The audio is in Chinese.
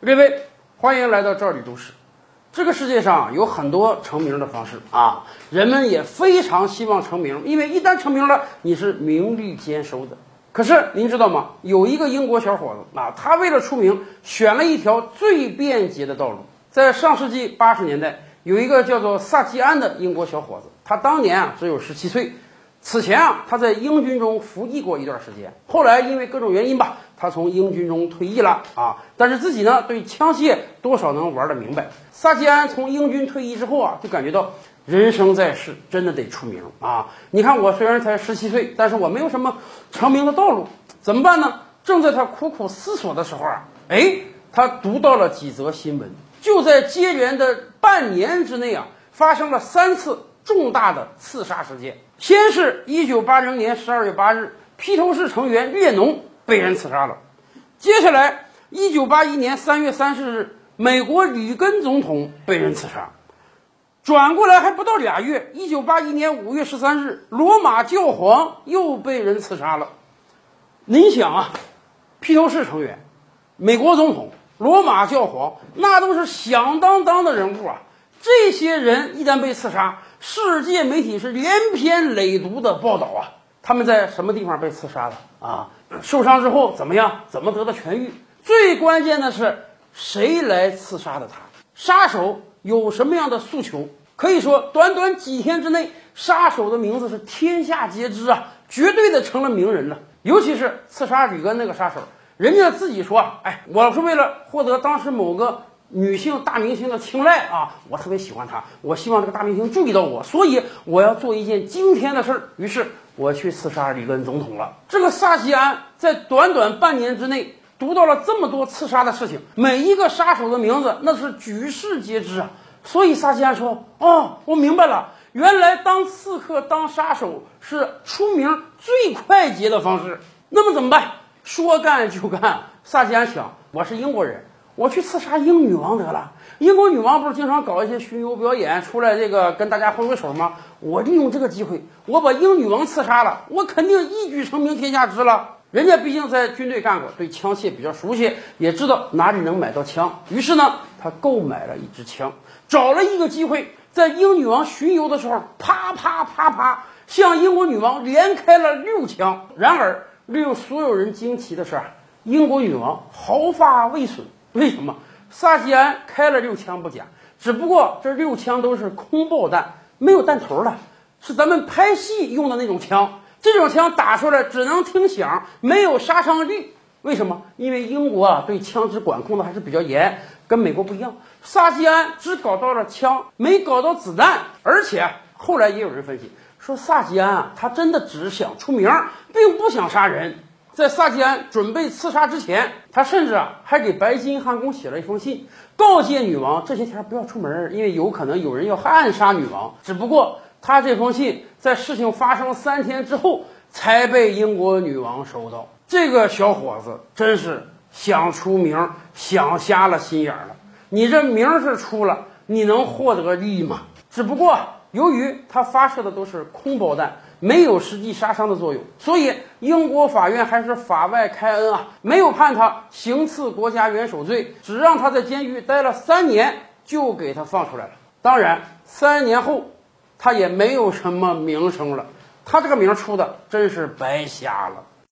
各位，欢迎来到赵李都市。这个世界上有很多成名的方式啊，人们也非常希望成名，因为一旦成名了，你是名利兼收的。可是您知道吗？有一个英国小伙子啊，他为了出名，选了一条最便捷的道路。在上世纪八十年代，有一个叫做萨基安的英国小伙子，他当年啊只有十七岁。此前啊，他在英军中服役过一段时间，后来因为各种原因吧，他从英军中退役了啊。但是自己呢，对枪械多少能玩得明白。萨基安从英军退役之后啊，就感觉到人生在世真的得出名啊。你看我虽然才十七岁，但是我没有什么成名的道路，怎么办呢？正在他苦苦思索的时候啊，哎，他读到了几则新闻，就在接连的半年之内啊，发生了三次重大的刺杀事件。先是一九八零年十二月八日，披头士成员列侬被人刺杀了。接下来，一九八一年三月三十日，美国里根总统被人刺杀。转过来还不到俩月，一九八一年五月十三日，罗马教皇又被人刺杀了。您想啊，披头士成员、美国总统、罗马教皇，那都是响当当的人物啊。这些人一旦被刺杀，世界媒体是连篇累牍的报道啊，他们在什么地方被刺杀的啊？受伤之后怎么样？怎么得到痊愈？最关键的是谁来刺杀的他？杀手有什么样的诉求？可以说，短短几天之内，杀手的名字是天下皆知啊，绝对的成了名人了。尤其是刺杀里根那个杀手，人家自己说：“哎，我是为了获得当时某个。”女性大明星的青睐啊，我特别喜欢她，我希望这个大明星注意到我，所以我要做一件惊天的事儿。于是我去刺杀里根总统了。这个萨西安在短短半年之内读到了这么多刺杀的事情，每一个杀手的名字那是举世皆知啊。所以萨西安说：“哦，我明白了，原来当刺客、当杀手是出名最快捷的方式。那么怎么办？说干就干。萨西安想，我是英国人。”我去刺杀英女王得了。英国女王不是经常搞一些巡游表演，出来这个跟大家挥挥手吗？我利用这个机会，我把英女王刺杀了，我肯定一举成名天下知了。人家毕竟在军队干过，对枪械比较熟悉，也知道哪里能买到枪。于是呢，他购买了一支枪，找了一个机会，在英女王巡游的时候，啪啪啪啪，向英国女王连开了六枪。然而，令所有人惊奇的是，英国女王毫发未损。为什么萨基安开了六枪不假？只不过这六枪都是空爆弹，没有弹头了，是咱们拍戏用的那种枪。这种枪打出来只能听响，没有杀伤力。为什么？因为英国啊对枪支管控的还是比较严，跟美国不一样。萨基安只搞到了枪，没搞到子弹。而且后来也有人分析说，萨基安啊他真的只想出名，并不想杀人。在萨基安准备刺杀之前，他甚至啊还给白金汉宫写了一封信，告诫女王这些天不要出门，因为有可能有人要暗杀女王。只不过他这封信在事情发生三天之后才被英国女王收到。这个小伙子真是想出名，想瞎了心眼了。你这名是出了，你能获得利益吗？只不过由于他发射的都是空包弹。没有实际杀伤的作用，所以英国法院还是法外开恩啊，没有判他行刺国家元首罪，只让他在监狱待了三年，就给他放出来了。当然，三年后他也没有什么名声了，他这个名出的真是白瞎了。